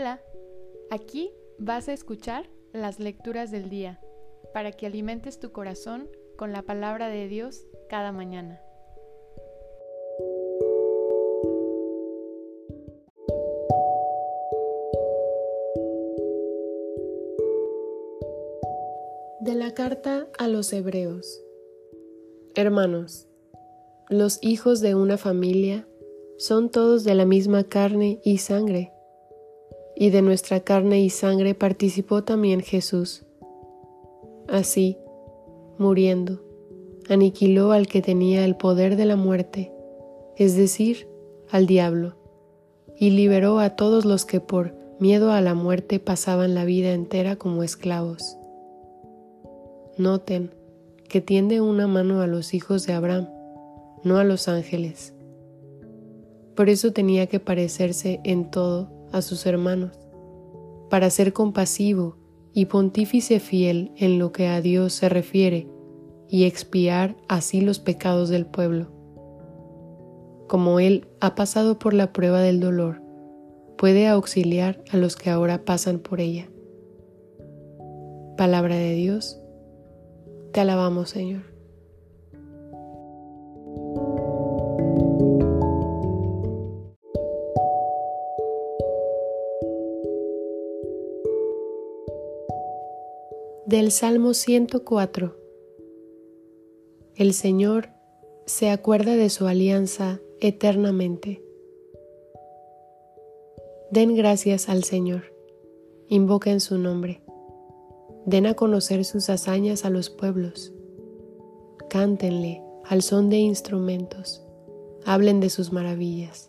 Hola, aquí vas a escuchar las lecturas del día para que alimentes tu corazón con la palabra de Dios cada mañana. De la carta a los Hebreos Hermanos, los hijos de una familia son todos de la misma carne y sangre y de nuestra carne y sangre participó también Jesús. Así, muriendo, aniquiló al que tenía el poder de la muerte, es decir, al diablo, y liberó a todos los que por miedo a la muerte pasaban la vida entera como esclavos. Noten que tiende una mano a los hijos de Abraham, no a los ángeles. Por eso tenía que parecerse en todo a sus hermanos, para ser compasivo y pontífice fiel en lo que a Dios se refiere y expiar así los pecados del pueblo. Como Él ha pasado por la prueba del dolor, puede auxiliar a los que ahora pasan por ella. Palabra de Dios, te alabamos Señor. Del Salmo 104 El Señor se acuerda de su alianza eternamente. Den gracias al Señor, invoquen su nombre, den a conocer sus hazañas a los pueblos, cántenle al son de instrumentos, hablen de sus maravillas.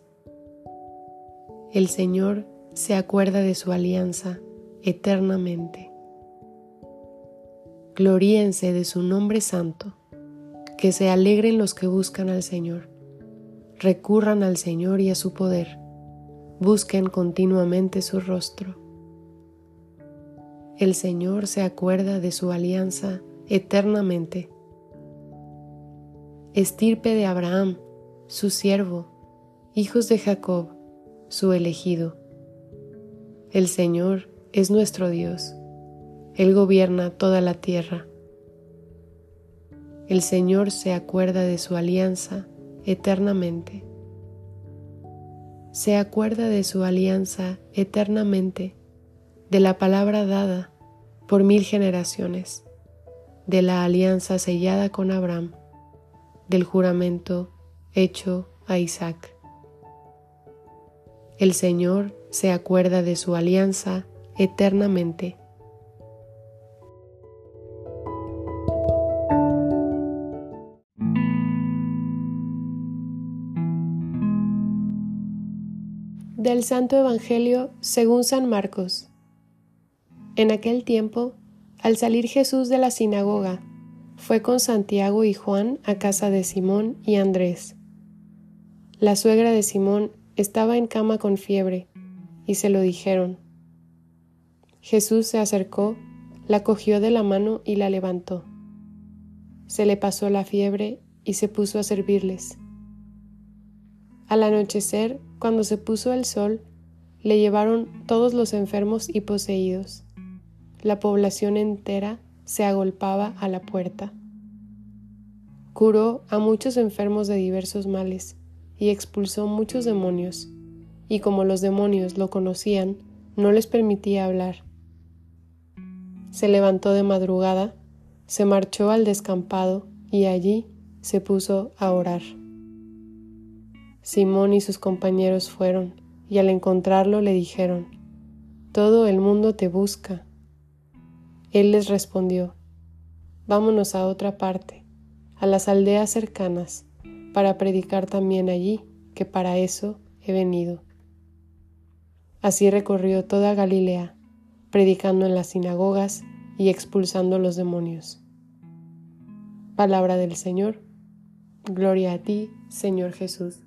El Señor se acuerda de su alianza eternamente gloríense de su nombre santo, que se alegren los que buscan al Señor, recurran al Señor y a su poder, busquen continuamente su rostro. El Señor se acuerda de su alianza eternamente. Estirpe de Abraham, su siervo, hijos de Jacob, su elegido. El Señor es nuestro Dios él gobierna toda la tierra. El Señor se acuerda de su alianza eternamente. Se acuerda de su alianza eternamente, de la palabra dada por mil generaciones, de la alianza sellada con Abraham, del juramento hecho a Isaac. El Señor se acuerda de su alianza eternamente Del Santo Evangelio según San Marcos. En aquel tiempo, al salir Jesús de la sinagoga, fue con Santiago y Juan a casa de Simón y Andrés. La suegra de Simón estaba en cama con fiebre, y se lo dijeron. Jesús se acercó, la cogió de la mano y la levantó. Se le pasó la fiebre y se puso a servirles. Al anochecer, cuando se puso el sol, le llevaron todos los enfermos y poseídos. La población entera se agolpaba a la puerta. Curó a muchos enfermos de diversos males y expulsó muchos demonios, y como los demonios lo conocían, no les permitía hablar. Se levantó de madrugada, se marchó al descampado y allí se puso a orar. Simón y sus compañeros fueron, y al encontrarlo le dijeron, Todo el mundo te busca. Él les respondió, Vámonos a otra parte, a las aldeas cercanas, para predicar también allí, que para eso he venido. Así recorrió toda Galilea, predicando en las sinagogas y expulsando los demonios. Palabra del Señor. Gloria a ti, Señor Jesús.